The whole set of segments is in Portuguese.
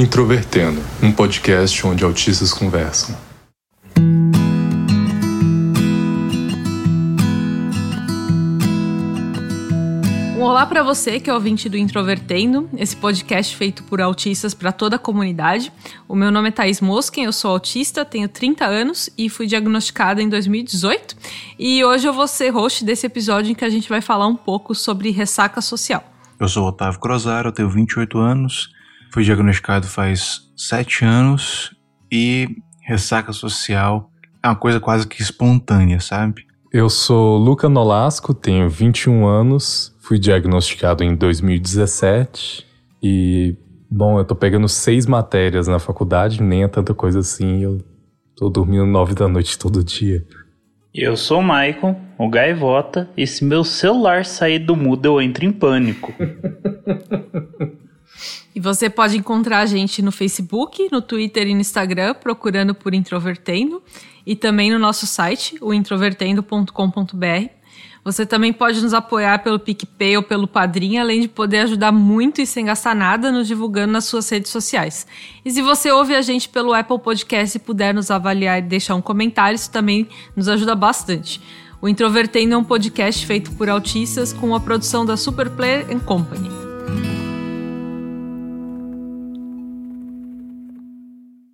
Introvertendo, um podcast onde autistas conversam. Um olá para você que é ouvinte do Introvertendo, esse podcast feito por autistas para toda a comunidade. O meu nome é Thaís Mosken, eu sou autista, tenho 30 anos e fui diagnosticada em 2018. E hoje eu vou ser host desse episódio em que a gente vai falar um pouco sobre ressaca social. Eu sou Otávio Crozaro, eu tenho 28 anos, fui diagnosticado faz 7 anos e ressaca social é uma coisa quase que espontânea, sabe? Eu sou Luca Nolasco, tenho 21 anos, fui diagnosticado em 2017 e, bom, eu tô pegando seis matérias na faculdade, nem é tanta coisa assim, eu tô dormindo nove da noite todo dia. Eu sou o Maicon, o Gaivota, e se meu celular sair do mudo eu entro em pânico. e você pode encontrar a gente no Facebook, no Twitter e no Instagram, procurando por Introvertendo, e também no nosso site, o introvertendo.com.br. Você também pode nos apoiar pelo PicPay ou pelo Padrim, além de poder ajudar muito e sem gastar nada nos divulgando nas suas redes sociais. E se você ouve a gente pelo Apple Podcast e puder nos avaliar e deixar um comentário, isso também nos ajuda bastante. O Introvertendo é um podcast feito por autistas com a produção da Superplayer Company.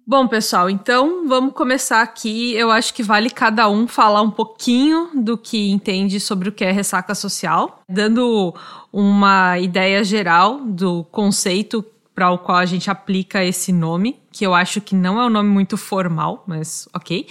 Bom, pessoal, então vamos começar aqui. Eu acho que vale cada um falar um pouquinho do que entende sobre o que é ressaca social, dando uma ideia geral do conceito para o qual a gente aplica esse nome, que eu acho que não é um nome muito formal, mas ok.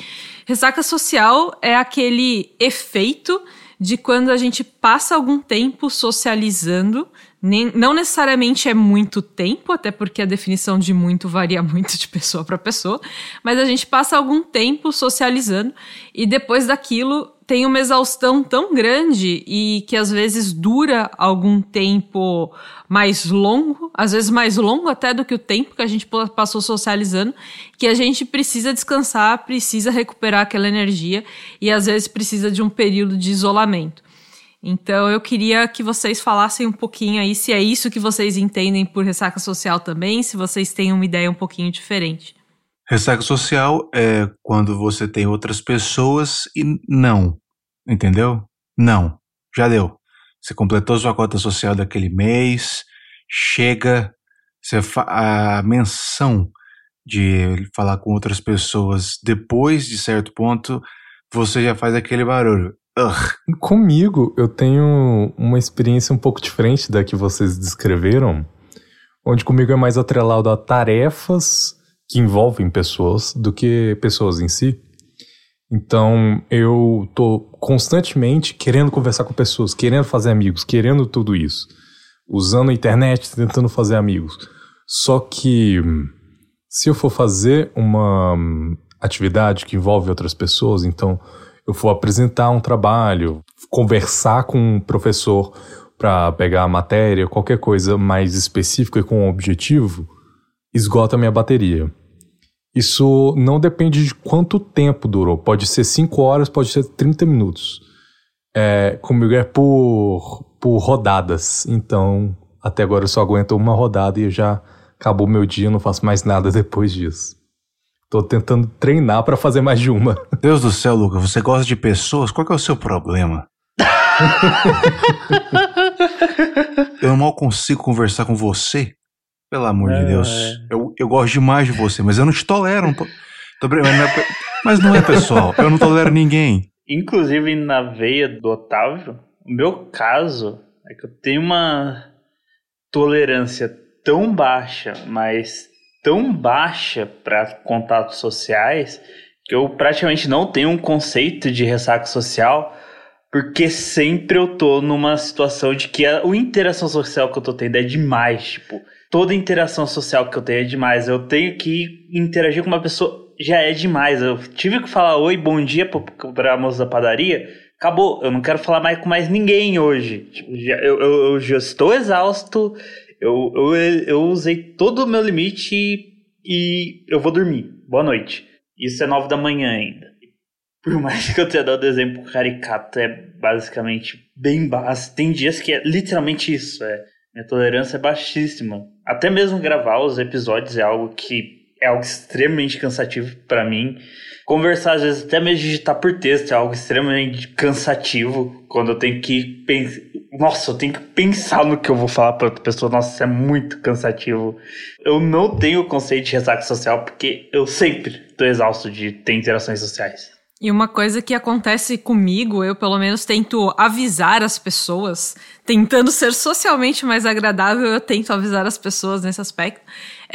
Ressaca social é aquele efeito de quando a gente passa algum tempo socializando nem, não necessariamente é muito tempo, até porque a definição de muito varia muito de pessoa para pessoa, mas a gente passa algum tempo socializando e depois daquilo tem uma exaustão tão grande e que às vezes dura algum tempo mais longo, às vezes mais longo até do que o tempo que a gente passou socializando, que a gente precisa descansar, precisa recuperar aquela energia e às vezes precisa de um período de isolamento. Então eu queria que vocês falassem um pouquinho aí se é isso que vocês entendem por ressaca social também, se vocês têm uma ideia um pouquinho diferente. Ressaca social é quando você tem outras pessoas e não, entendeu? Não, já deu. Você completou sua cota social daquele mês, chega, você a menção de falar com outras pessoas depois de certo ponto, você já faz aquele barulho. Ugh. Comigo, eu tenho uma experiência um pouco diferente da que vocês descreveram, onde comigo é mais atrelado a tarefas que envolvem pessoas do que pessoas em si. Então, eu tô constantemente querendo conversar com pessoas, querendo fazer amigos, querendo tudo isso. Usando a internet, tentando fazer amigos. Só que, se eu for fazer uma atividade que envolve outras pessoas, então eu for apresentar um trabalho, conversar com um professor para pegar a matéria, qualquer coisa mais específica e com um objetivo, esgota minha bateria. Isso não depende de quanto tempo durou. Pode ser 5 horas, pode ser 30 minutos. É, comigo é por, por rodadas. Então, até agora eu só aguento uma rodada e já acabou meu dia, não faço mais nada depois disso. Tô tentando treinar para fazer mais de uma. Deus do céu, Luca, você gosta de pessoas? Qual que é o seu problema? eu mal consigo conversar com você. Pelo amor é, de Deus. É. Eu, eu gosto demais de você, mas eu não te tolero. Não tô, tô, mas, não é, mas não é pessoal. Eu não tolero ninguém. Inclusive, na veia do Otávio, o meu caso é que eu tenho uma tolerância tão baixa, mas tão baixa para contatos sociais que eu praticamente não tenho um conceito de ressaca social, porque sempre eu tô numa situação de que a, a interação social que eu tô tendo é demais, tipo, toda interação social que eu tenho é demais. Eu tenho que interagir com uma pessoa já é demais. Eu tive que falar oi, bom dia para moça da padaria. Acabou, eu não quero falar mais com mais ninguém hoje. Tipo, já, eu, eu, eu já estou exausto, eu, eu, eu usei todo o meu limite e, e eu vou dormir. Boa noite. Isso é nove da manhã ainda. Por mais que eu tenha dado exemplo caricato, é basicamente bem básico. Tem dias que é literalmente isso. É Minha tolerância é baixíssima. Até mesmo gravar os episódios é algo que é algo extremamente cansativo para mim. Conversar, às vezes, até mesmo digitar por texto é algo extremamente cansativo. Quando eu tenho que pensar. Nossa, eu tenho que pensar no que eu vou falar para outra pessoa. Nossa, isso é muito cansativo. Eu não tenho conceito de ressaca social porque eu sempre tô exausto de ter interações sociais. E uma coisa que acontece comigo, eu pelo menos tento avisar as pessoas, tentando ser socialmente mais agradável, eu tento avisar as pessoas nesse aspecto,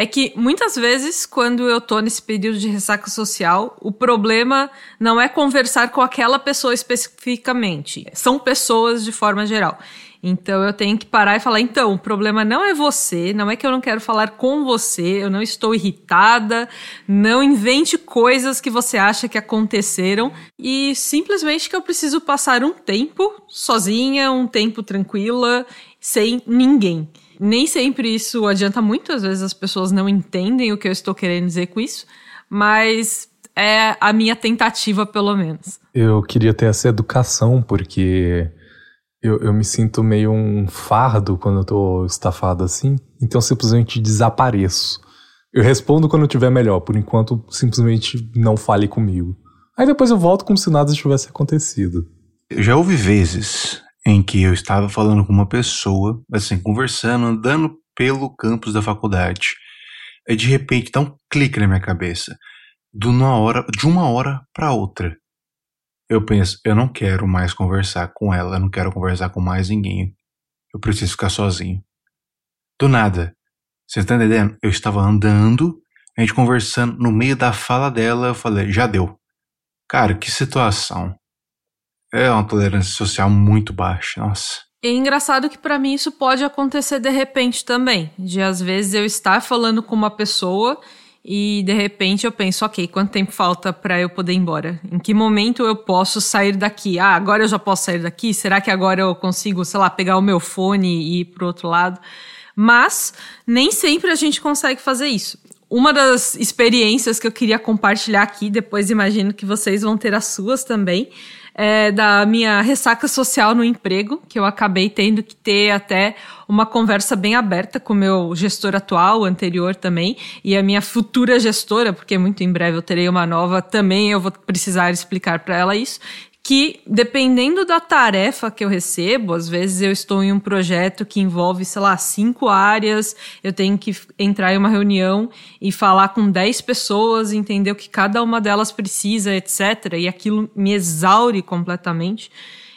é que muitas vezes, quando eu tô nesse período de ressaca social, o problema não é conversar com aquela pessoa especificamente, são pessoas de forma geral. Então eu tenho que parar e falar: então, o problema não é você, não é que eu não quero falar com você, eu não estou irritada, não invente coisas que você acha que aconteceram e simplesmente que eu preciso passar um tempo sozinha, um tempo tranquila, sem ninguém. Nem sempre isso adianta muito, às vezes as pessoas não entendem o que eu estou querendo dizer com isso, mas é a minha tentativa, pelo menos. Eu queria ter essa educação, porque eu, eu me sinto meio um fardo quando eu tô estafado assim, então eu simplesmente desapareço. Eu respondo quando eu tiver melhor, por enquanto simplesmente não fale comigo. Aí depois eu volto como se nada tivesse acontecido. Já houve vezes em que eu estava falando com uma pessoa, assim, conversando, andando pelo campus da faculdade. E de repente dá um clique na minha cabeça. De uma hora, de uma hora para outra eu penso, eu não quero mais conversar com ela, eu não quero conversar com mais ninguém. Eu preciso ficar sozinho. Do nada. Você tá entendendo? Eu estava andando, a gente conversando, no meio da fala dela, eu falei, já deu. Cara, que situação. É uma tolerância social muito baixa, nossa. É engraçado que para mim isso pode acontecer de repente também. De às vezes eu estar falando com uma pessoa e de repente eu penso, ok, quanto tempo falta para eu poder ir embora? Em que momento eu posso sair daqui? Ah, agora eu já posso sair daqui? Será que agora eu consigo, sei lá, pegar o meu fone e ir pro outro lado? Mas nem sempre a gente consegue fazer isso. Uma das experiências que eu queria compartilhar aqui, depois imagino que vocês vão ter as suas também, é, da minha ressaca social no emprego, que eu acabei tendo que ter até uma conversa bem aberta com o meu gestor atual, anterior também, e a minha futura gestora, porque muito em breve eu terei uma nova, também eu vou precisar explicar para ela isso que dependendo da tarefa que eu recebo, às vezes eu estou em um projeto que envolve, sei lá, cinco áreas, eu tenho que entrar em uma reunião e falar com dez pessoas, entender o que cada uma delas precisa, etc. E aquilo me exaure completamente.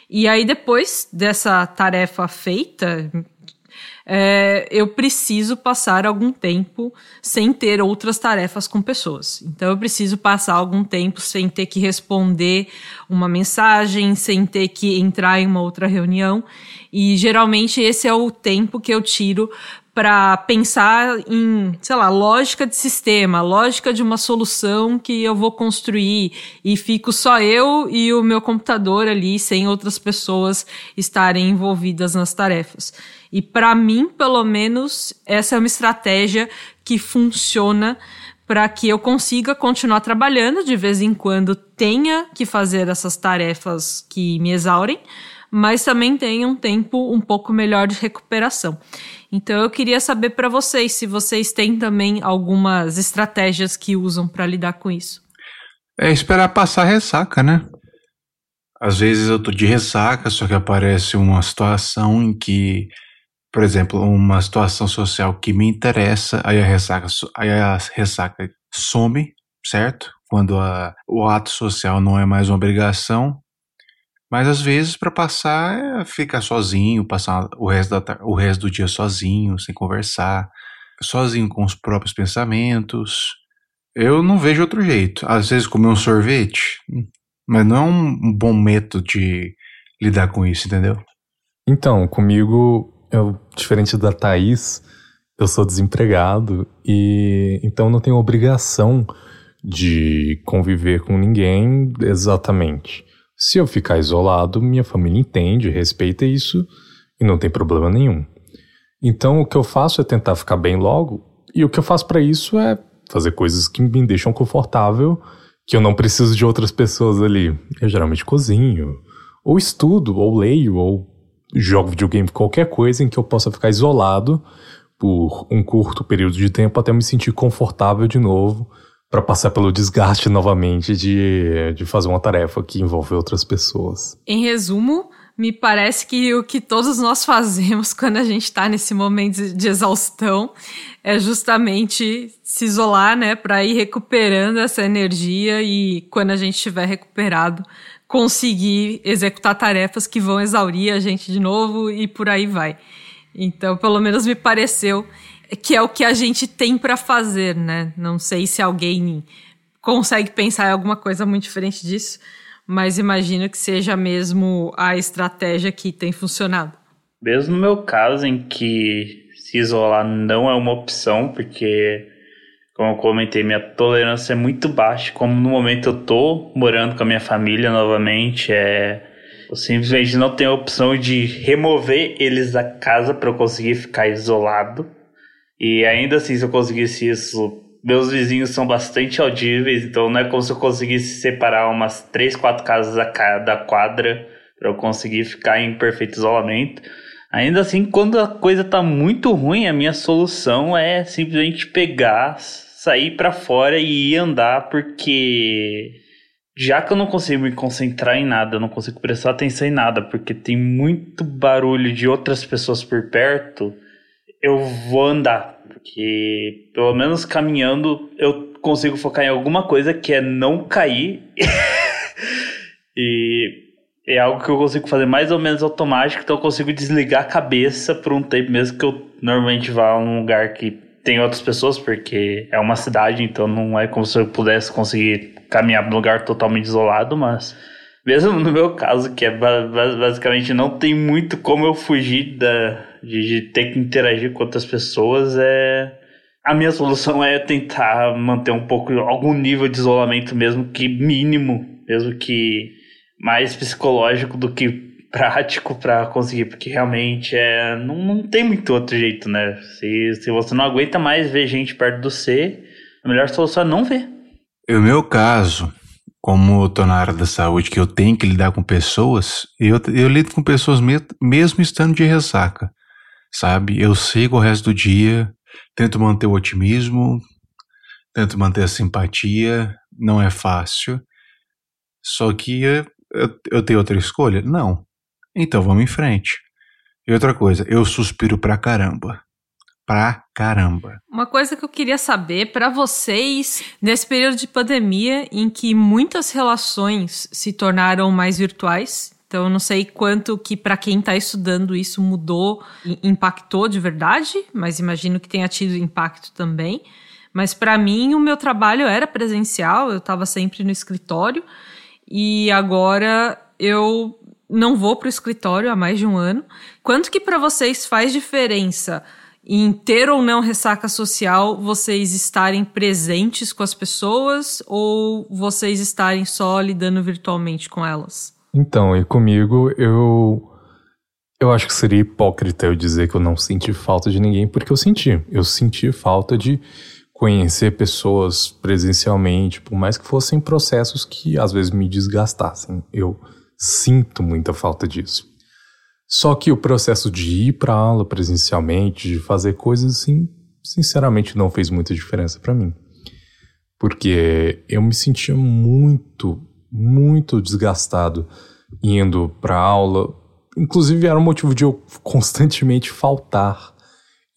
E aí, depois dessa tarefa feita, é, eu preciso passar algum tempo sem ter outras tarefas com pessoas. Então, eu preciso passar algum tempo sem ter que responder uma mensagem, sem ter que entrar em uma outra reunião. E geralmente esse é o tempo que eu tiro para pensar em, sei lá, lógica de sistema, lógica de uma solução que eu vou construir e fico só eu e o meu computador ali, sem outras pessoas estarem envolvidas nas tarefas. E para mim, pelo menos, essa é uma estratégia que funciona para que eu consiga continuar trabalhando de vez em quando tenha que fazer essas tarefas que me exaurem, mas também tenha um tempo um pouco melhor de recuperação. Então eu queria saber para vocês se vocês têm também algumas estratégias que usam para lidar com isso. É esperar passar ressaca, né? Às vezes eu tô de ressaca, só que aparece uma situação em que por exemplo, uma situação social que me interessa, aí a ressaca, aí a ressaca some, certo? Quando a, o ato social não é mais uma obrigação. Mas às vezes para passar é ficar sozinho, passar o resto, da, o resto do dia sozinho, sem conversar, sozinho com os próprios pensamentos. Eu não vejo outro jeito. Às vezes comer um sorvete, mas não é um bom método de lidar com isso, entendeu? Então, comigo eu, diferente da Thaís, eu sou desempregado e então não tenho obrigação de conviver com ninguém exatamente. Se eu ficar isolado, minha família entende, respeita isso e não tem problema nenhum. Então o que eu faço é tentar ficar bem logo, e o que eu faço para isso é fazer coisas que me deixam confortável, que eu não preciso de outras pessoas ali. Eu geralmente cozinho, ou estudo, ou leio, ou jogo videogame, qualquer coisa em que eu possa ficar isolado por um curto período de tempo até me sentir confortável de novo para passar pelo desgaste novamente de, de fazer uma tarefa que envolve outras pessoas. Em resumo, me parece que o que todos nós fazemos quando a gente está nesse momento de exaustão é justamente se isolar, né, para ir recuperando essa energia e quando a gente estiver recuperado, conseguir executar tarefas que vão exaurir a gente de novo e por aí vai. Então, pelo menos me pareceu que é o que a gente tem para fazer, né? Não sei se alguém consegue pensar em alguma coisa muito diferente disso, mas imagino que seja mesmo a estratégia que tem funcionado. Mesmo no meu caso, em que se isolar não é uma opção, porque, como eu comentei, minha tolerância é muito baixa. Como no momento eu tô morando com a minha família novamente, é eu simplesmente não tenho a opção de remover eles da casa para eu conseguir ficar isolado. E ainda assim, se eu conseguisse isso, meus vizinhos são bastante audíveis, então não é como se eu conseguisse separar umas três, quatro casas da quadra para eu conseguir ficar em perfeito isolamento. Ainda assim, quando a coisa tá muito ruim, a minha solução é simplesmente pegar, sair para fora e ir andar, porque já que eu não consigo me concentrar em nada, eu não consigo prestar atenção em nada, porque tem muito barulho de outras pessoas por perto, eu vou andar. Porque, pelo menos caminhando, eu consigo focar em alguma coisa que é não cair. e é algo que eu consigo fazer mais ou menos automático, então eu consigo desligar a cabeça por um tempo, mesmo que eu normalmente vá a um lugar que tem outras pessoas, porque é uma cidade, então não é como se eu pudesse conseguir caminhar num lugar totalmente isolado, mas mesmo no meu caso, que é basicamente não tem muito como eu fugir da, de, de ter que interagir com outras pessoas, é a minha solução é tentar manter um pouco algum nível de isolamento mesmo que mínimo, mesmo que mais psicológico do que prático para conseguir, porque realmente é não, não tem muito outro jeito, né? Se, se você não aguenta mais ver gente perto do C, a melhor solução é não ver. No meu caso, como estou na área da saúde, que eu tenho que lidar com pessoas, eu, eu lido com pessoas me, mesmo estando de ressaca, sabe? Eu sigo o resto do dia, tento manter o otimismo, tento manter a simpatia, não é fácil. Só que eu, eu tenho outra escolha? Não. Então vamos em frente. E outra coisa, eu suspiro pra caramba pra caramba. Uma coisa que eu queria saber para vocês nesse período de pandemia em que muitas relações se tornaram mais virtuais. Então eu não sei quanto que para quem está estudando isso mudou, impactou de verdade, mas imagino que tenha tido impacto também. Mas para mim o meu trabalho era presencial, eu estava sempre no escritório e agora eu não vou para o escritório há mais de um ano. Quanto que para vocês faz diferença? em ter ou não ressaca social, vocês estarem presentes com as pessoas ou vocês estarem só lidando virtualmente com elas? Então, e comigo, eu eu acho que seria hipócrita eu dizer que eu não senti falta de ninguém, porque eu senti. Eu senti falta de conhecer pessoas presencialmente, por mais que fossem processos que às vezes me desgastassem. Eu sinto muita falta disso. Só que o processo de ir para aula presencialmente, de fazer coisas assim, sinceramente não fez muita diferença para mim. Porque eu me sentia muito, muito desgastado indo para aula. Inclusive era um motivo de eu constantemente faltar.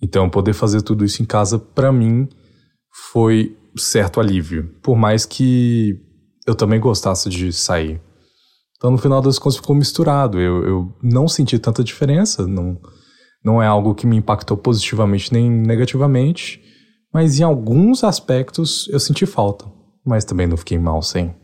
Então poder fazer tudo isso em casa para mim foi certo alívio, por mais que eu também gostasse de sair. Então, no final das contas, ficou misturado. Eu, eu não senti tanta diferença. Não, não é algo que me impactou positivamente nem negativamente. Mas em alguns aspectos eu senti falta. Mas também não fiquei mal sem.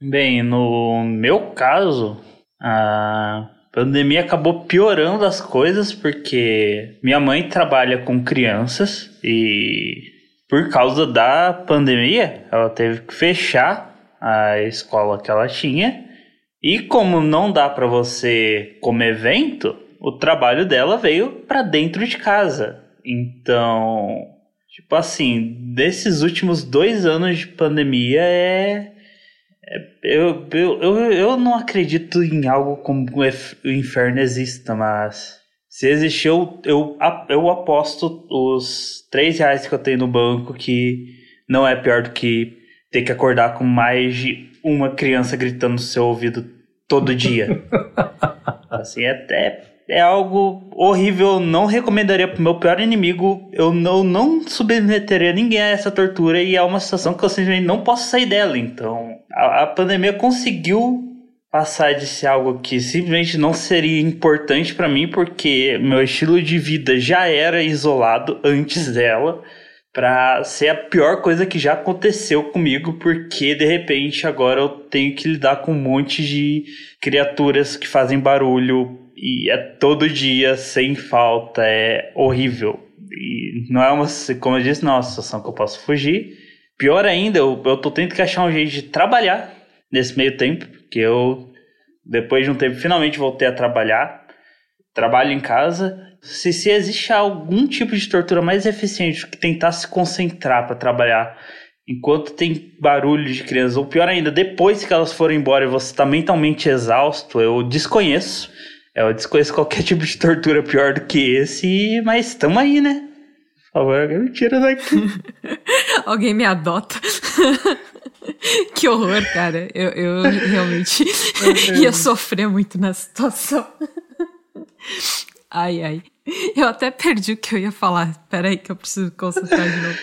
Bem, no meu caso, a pandemia acabou piorando as coisas porque minha mãe trabalha com crianças e por causa da pandemia ela teve que fechar a escola que ela tinha e como não dá para você como evento, o trabalho dela veio para dentro de casa. Então, tipo assim, desses últimos dois anos de pandemia é Eu, eu, eu, eu não acredito em algo como o inferno exista, mas se existir, eu, eu, eu aposto os 3 reais que eu tenho no banco que não é pior do que ter que acordar com mais de uma criança gritando no seu ouvido todo dia. assim, é até é algo horrível. Não recomendaria pro meu pior inimigo. Eu não, não submeteria ninguém a essa tortura. E é uma situação que eu simplesmente não posso sair dela. Então, a, a pandemia conseguiu passar de ser algo que simplesmente não seria importante para mim, porque meu estilo de vida já era isolado antes dela para ser a pior coisa que já aconteceu comigo, porque de repente agora eu tenho que lidar com um monte de criaturas que fazem barulho e é todo dia sem falta, é horrível. E não é uma, como eu disse, não é uma situação que eu posso fugir. Pior ainda, eu, eu tô tendo que achar um jeito de trabalhar nesse meio tempo, porque eu, depois de um tempo, finalmente voltei a trabalhar. Trabalho em casa, se, se existe algum tipo de tortura mais eficiente que tentar se concentrar para trabalhar enquanto tem barulho de crianças, ou pior ainda, depois que elas foram embora e você está mentalmente exausto, eu desconheço. Eu desconheço qualquer tipo de tortura pior do que esse, mas estamos aí, né? Por favor, alguém me tira daqui. alguém me adota. que horror, cara. Eu, eu realmente ia sofrer muito na situação. Ai, ai. Eu até perdi o que eu ia falar. Peraí, que eu preciso concentrar de novo.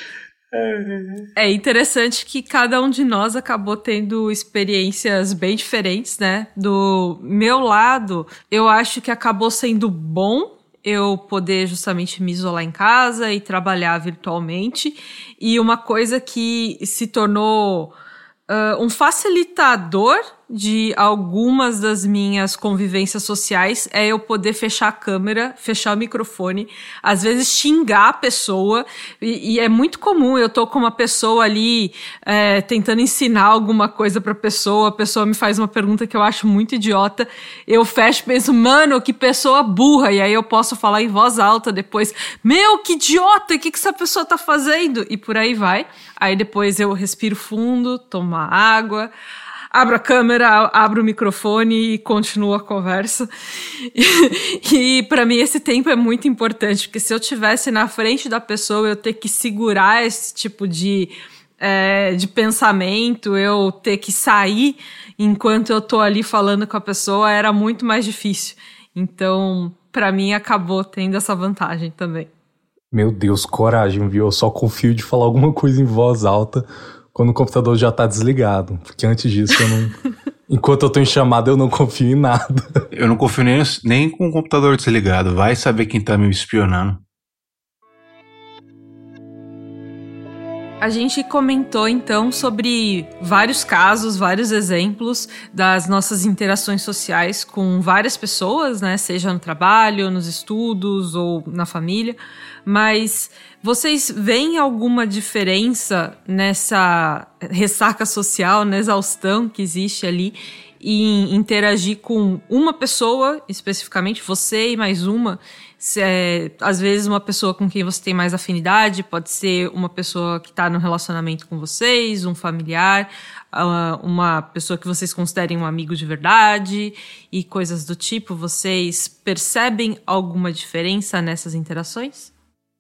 É interessante que cada um de nós acabou tendo experiências bem diferentes, né? Do meu lado, eu acho que acabou sendo bom eu poder justamente me isolar em casa e trabalhar virtualmente. E uma coisa que se tornou uh, um facilitador de algumas das minhas convivências sociais é eu poder fechar a câmera, fechar o microfone, às vezes xingar a pessoa, e, e é muito comum, eu tô com uma pessoa ali é, tentando ensinar alguma coisa pra pessoa, a pessoa me faz uma pergunta que eu acho muito idiota, eu fecho e penso, mano, que pessoa burra, e aí eu posso falar em voz alta depois, meu, que idiota, o que, que essa pessoa tá fazendo? E por aí vai. Aí depois eu respiro fundo, tomo água, abro a câmera, abro o microfone e continuo a conversa. E, e para mim esse tempo é muito importante, porque se eu tivesse na frente da pessoa, eu ter que segurar esse tipo de, é, de pensamento, eu ter que sair enquanto eu tô ali falando com a pessoa, era muito mais difícil. Então, para mim, acabou tendo essa vantagem também. Meu Deus, coragem, viu? Eu só confio de falar alguma coisa em voz alta quando o computador já tá desligado. Porque antes disso eu não. Enquanto eu tô em chamada, eu não confio em nada. Eu não confio nem, nem com o computador desligado. Vai saber quem tá me espionando. A gente comentou então sobre vários casos, vários exemplos das nossas interações sociais com várias pessoas, né? Seja no trabalho, nos estudos ou na família. Mas vocês veem alguma diferença nessa ressaca social, na exaustão que existe ali em interagir com uma pessoa, especificamente você e mais uma? É, às vezes uma pessoa com quem você tem mais afinidade, pode ser uma pessoa que está no relacionamento com vocês, um familiar, ah, uma pessoa que vocês considerem um amigo de verdade e coisas do tipo. Vocês percebem alguma diferença nessas interações?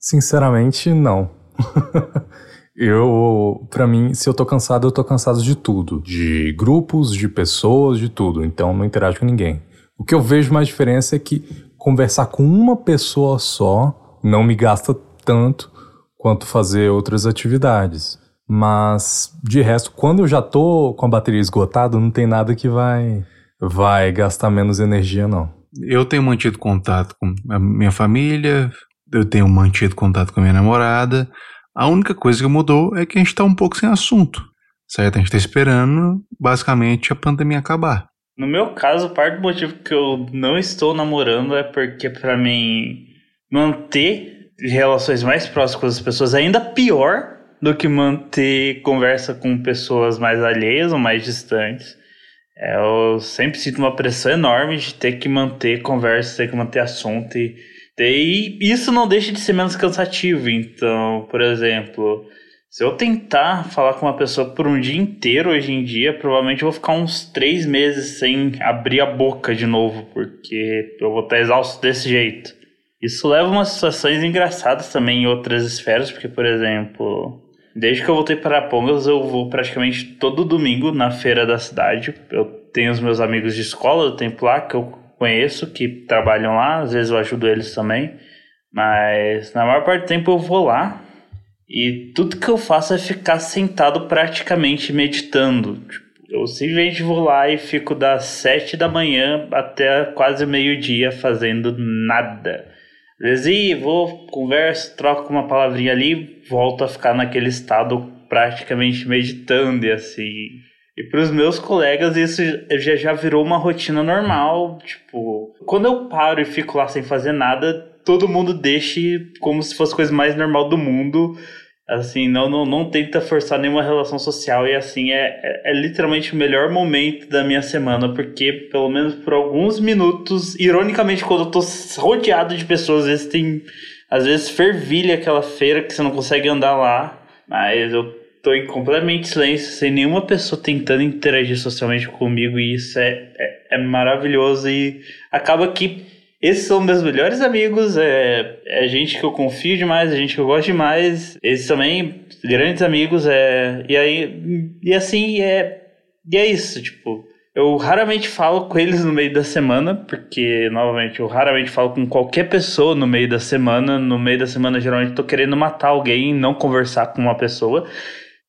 Sinceramente, não. eu, para mim, se eu tô cansado, eu tô cansado de tudo, de grupos, de pessoas, de tudo. Então não interajo com ninguém. O que eu vejo mais diferença é que conversar com uma pessoa só não me gasta tanto quanto fazer outras atividades. Mas de resto, quando eu já tô com a bateria esgotada, não tem nada que vai vai gastar menos energia não. Eu tenho mantido contato com a minha família, eu tenho mantido contato com a minha namorada. A única coisa que mudou é que a gente está um pouco sem assunto, certo? A gente está esperando, basicamente, a pandemia acabar. No meu caso, parte do motivo que eu não estou namorando é porque, para mim, manter relações mais próximas com as pessoas é ainda pior do que manter conversa com pessoas mais alheias ou mais distantes. É, eu sempre sinto uma pressão enorme de ter que manter conversa, ter que manter assunto e e isso não deixa de ser menos cansativo. Então, por exemplo, Se eu tentar falar com uma pessoa por um dia inteiro hoje em dia, provavelmente eu vou ficar uns três meses sem abrir a boca de novo, porque eu vou estar exausto desse jeito. Isso leva a umas situações engraçadas também em outras esferas, porque, por exemplo, desde que eu voltei para Pongas, eu vou praticamente todo domingo na feira da cidade. Eu tenho os meus amigos de escola do tempo lá que eu conheço, que trabalham lá, às vezes eu ajudo eles também. Mas na maior parte do tempo eu vou lá e tudo que eu faço é ficar sentado praticamente meditando. Tipo, eu simplesmente vou lá e fico das sete da manhã até quase meio-dia fazendo nada. Às vezes vou, converso, troco uma palavrinha ali, volto a ficar naquele estado praticamente meditando e assim. E para os meus colegas isso já, já virou uma rotina normal. Tipo, quando eu paro e fico lá sem fazer nada, todo mundo deixe como se fosse a coisa mais normal do mundo. Assim, não, não, não tenta forçar nenhuma relação social e assim, é, é, é, literalmente o melhor momento da minha semana, porque pelo menos por alguns minutos, ironicamente, quando eu tô rodeado de pessoas, às vezes tem, às vezes fervilha aquela feira que você não consegue andar lá, mas eu tô em completamente silêncio, sem nenhuma pessoa tentando interagir socialmente comigo e isso é, é, é maravilhoso e acaba que esses são meus melhores amigos, é, é gente que eu confio demais, é gente que eu gosto demais. Esses também, grandes amigos, é, e aí, e assim, é, e é isso, tipo, eu raramente falo com eles no meio da semana, porque, novamente, eu raramente falo com qualquer pessoa no meio da semana. No meio da semana, geralmente, eu tô querendo matar alguém e não conversar com uma pessoa.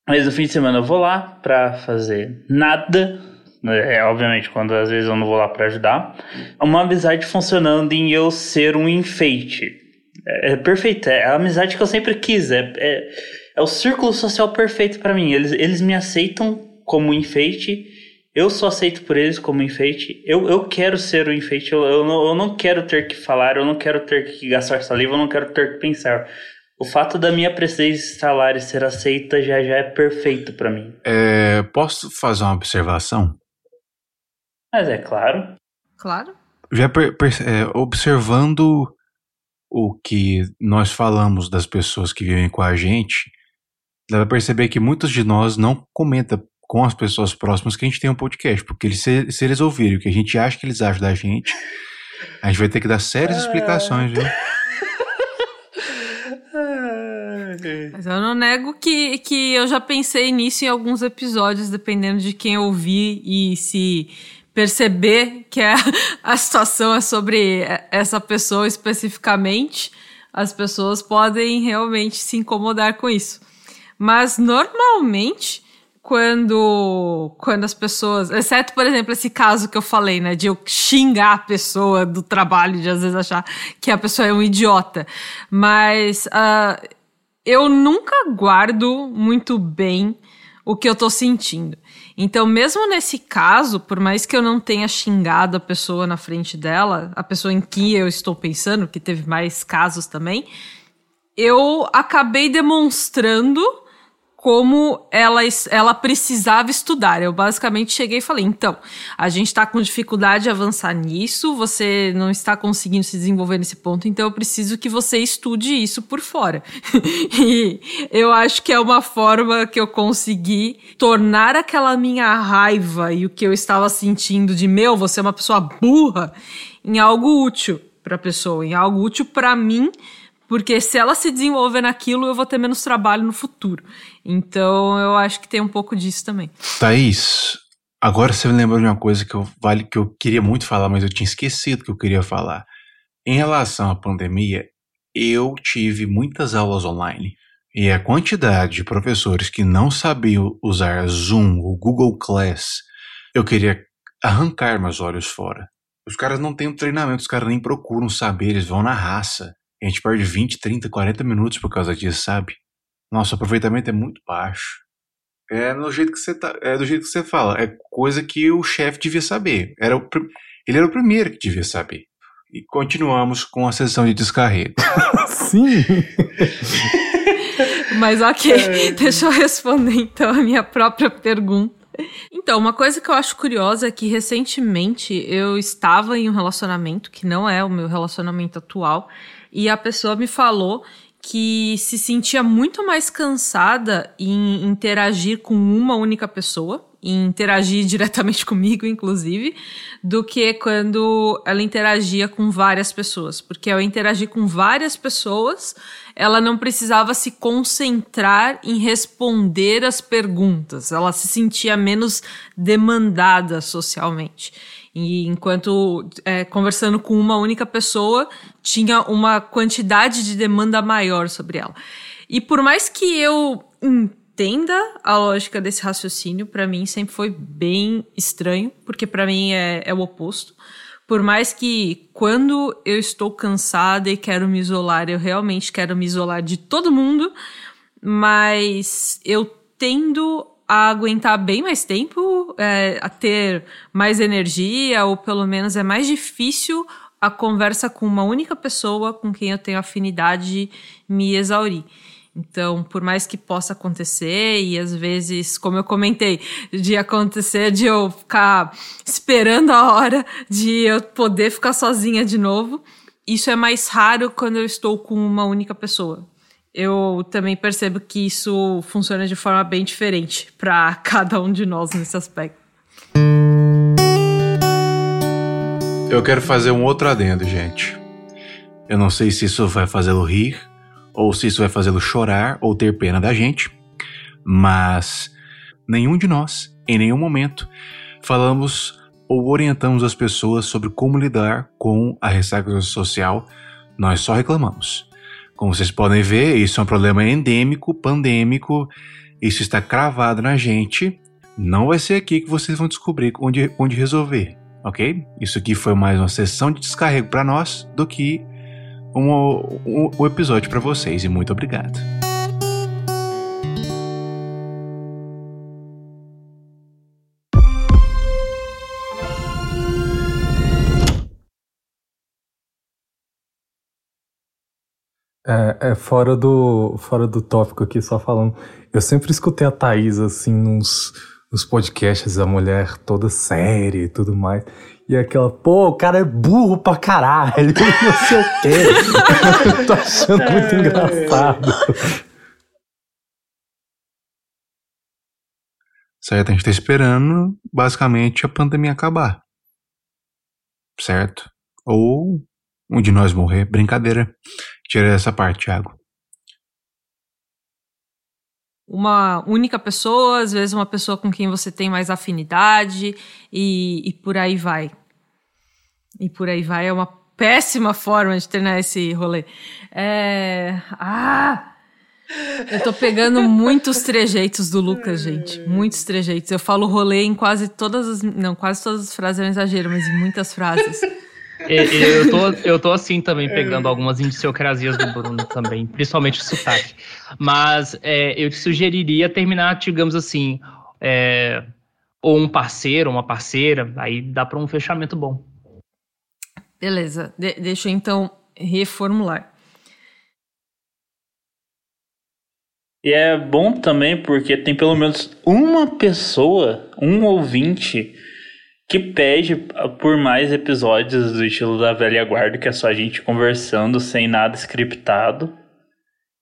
Mas no fim de semana eu vou lá pra fazer nada, é, obviamente, quando às vezes eu não vou lá para ajudar. Uma amizade funcionando em eu ser um enfeite. É, é perfeito, é a amizade que eu sempre quis. É, é, é o círculo social perfeito para mim. Eles, eles me aceitam como enfeite. Eu só aceito por eles como enfeite. Eu, eu quero ser o enfeite. Eu, eu, não, eu não quero ter que falar, eu não quero ter que gastar saliva, eu não quero ter que pensar. O fato da minha lá e ser aceita já, já é perfeito para mim. É, posso fazer uma observação? Mas é claro. Claro. Já per, per, é, observando o que nós falamos das pessoas que vivem com a gente, dá pra perceber que muitos de nós não comenta com as pessoas próximas que a gente tem um podcast, porque eles, se, se eles ouvirem o que a gente acha que eles acham da gente, a gente vai ter que dar sérias explicações, viu? Mas eu não nego que, que eu já pensei nisso em alguns episódios, dependendo de quem ouvir e se perceber que a, a situação é sobre essa pessoa especificamente, as pessoas podem realmente se incomodar com isso. Mas normalmente, quando, quando as pessoas. Exceto, por exemplo, esse caso que eu falei, né? De eu xingar a pessoa do trabalho, de às vezes achar que a pessoa é um idiota. Mas uh, eu nunca guardo muito bem o que eu tô sentindo. Então, mesmo nesse caso, por mais que eu não tenha xingado a pessoa na frente dela, a pessoa em que eu estou pensando, que teve mais casos também, eu acabei demonstrando como ela, ela precisava estudar. Eu basicamente cheguei e falei: então, a gente está com dificuldade de avançar nisso, você não está conseguindo se desenvolver nesse ponto, então eu preciso que você estude isso por fora. e eu acho que é uma forma que eu consegui tornar aquela minha raiva e o que eu estava sentindo de meu, você é uma pessoa burra, em algo útil para a pessoa, em algo útil para mim porque se ela se desenvolver naquilo, eu vou ter menos trabalho no futuro. Então eu acho que tem um pouco disso também. Thaís, agora você me lembrou de uma coisa que eu, vale, que eu queria muito falar, mas eu tinha esquecido que eu queria falar. Em relação à pandemia, eu tive muitas aulas online. E a quantidade de professores que não sabiam usar Zoom ou Google Class, eu queria arrancar meus olhos fora. Os caras não têm um treinamento, os caras nem procuram saber, eles vão na raça. A gente perde 20, 30, 40 minutos por causa disso, sabe? Nosso aproveitamento é muito baixo. É no jeito que você tá, é do jeito que você fala, é coisa que o chefe devia saber. Era o, ele era o primeiro que devia saber. E continuamos com a sessão de descarrego. Sim. Mas ok, é... deixa eu responder então a minha própria pergunta. Então, uma coisa que eu acho curiosa é que recentemente eu estava em um relacionamento que não é o meu relacionamento atual, e a pessoa me falou que se sentia muito mais cansada em interagir com uma única pessoa, em interagir diretamente comigo, inclusive, do que quando ela interagia com várias pessoas. Porque ao interagir com várias pessoas, ela não precisava se concentrar em responder as perguntas, ela se sentia menos demandada socialmente. E enquanto é, conversando com uma única pessoa, tinha uma quantidade de demanda maior sobre ela. E por mais que eu entenda a lógica desse raciocínio, para mim sempre foi bem estranho, porque para mim é, é o oposto. Por mais que quando eu estou cansada e quero me isolar, eu realmente quero me isolar de todo mundo, mas eu tendo a aguentar bem mais tempo, é, a ter mais energia, ou pelo menos é mais difícil a conversa com uma única pessoa com quem eu tenho afinidade me exaurir. Então, por mais que possa acontecer, e às vezes, como eu comentei, de acontecer de eu ficar esperando a hora de eu poder ficar sozinha de novo, isso é mais raro quando eu estou com uma única pessoa eu também percebo que isso funciona de forma bem diferente para cada um de nós nesse aspecto. Eu quero fazer um outro adendo, gente. Eu não sei se isso vai fazê-lo rir, ou se isso vai fazê-lo chorar, ou ter pena da gente, mas nenhum de nós, em nenhum momento, falamos ou orientamos as pessoas sobre como lidar com a ressaca social. Nós só reclamamos. Como vocês podem ver, isso é um problema endêmico, pandêmico, isso está cravado na gente. Não vai ser aqui que vocês vão descobrir onde, onde resolver, ok? Isso aqui foi mais uma sessão de descarrego para nós do que um, um, um episódio para vocês, e muito obrigado. É, é, fora do fora do tópico aqui, só falando. Eu sempre escutei a Thaís, assim, nos, nos podcasts, a mulher toda séria e tudo mais. E aquela, pô, o cara é burro pra caralho, não sei o quê. Tô achando muito engraçado. Certo, a gente tá esperando, basicamente, a pandemia acabar. Certo? Ou um de nós morrer. Brincadeira. Tira essa parte, Thiago. Uma única pessoa, às vezes uma pessoa com quem você tem mais afinidade e, e por aí vai. E por aí vai. É uma péssima forma de terminar esse rolê. É... Ah! Eu tô pegando muitos trejeitos do Lucas, gente. Muitos trejeitos. Eu falo rolê em quase todas as. Não, quase todas as frases é um exagero, mas em muitas frases. Eu tô, eu tô assim também, pegando algumas indiciocrasias do Bruno também, principalmente o sotaque. Mas é, eu te sugeriria terminar, digamos assim, é, ou um parceiro, uma parceira, aí dá para um fechamento bom. Beleza, De deixa eu então reformular. E é bom também porque tem pelo menos uma pessoa, um ouvinte, que pede por mais episódios do estilo da velha guarda, que é só a gente conversando sem nada scriptado.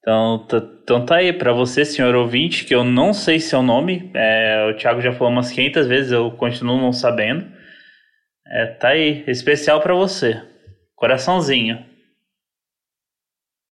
Então, então tá aí, para você, senhor ouvinte, que eu não sei seu nome, é, o Thiago já falou umas 500 vezes, eu continuo não sabendo. É, tá aí, especial para você. Coraçãozinho.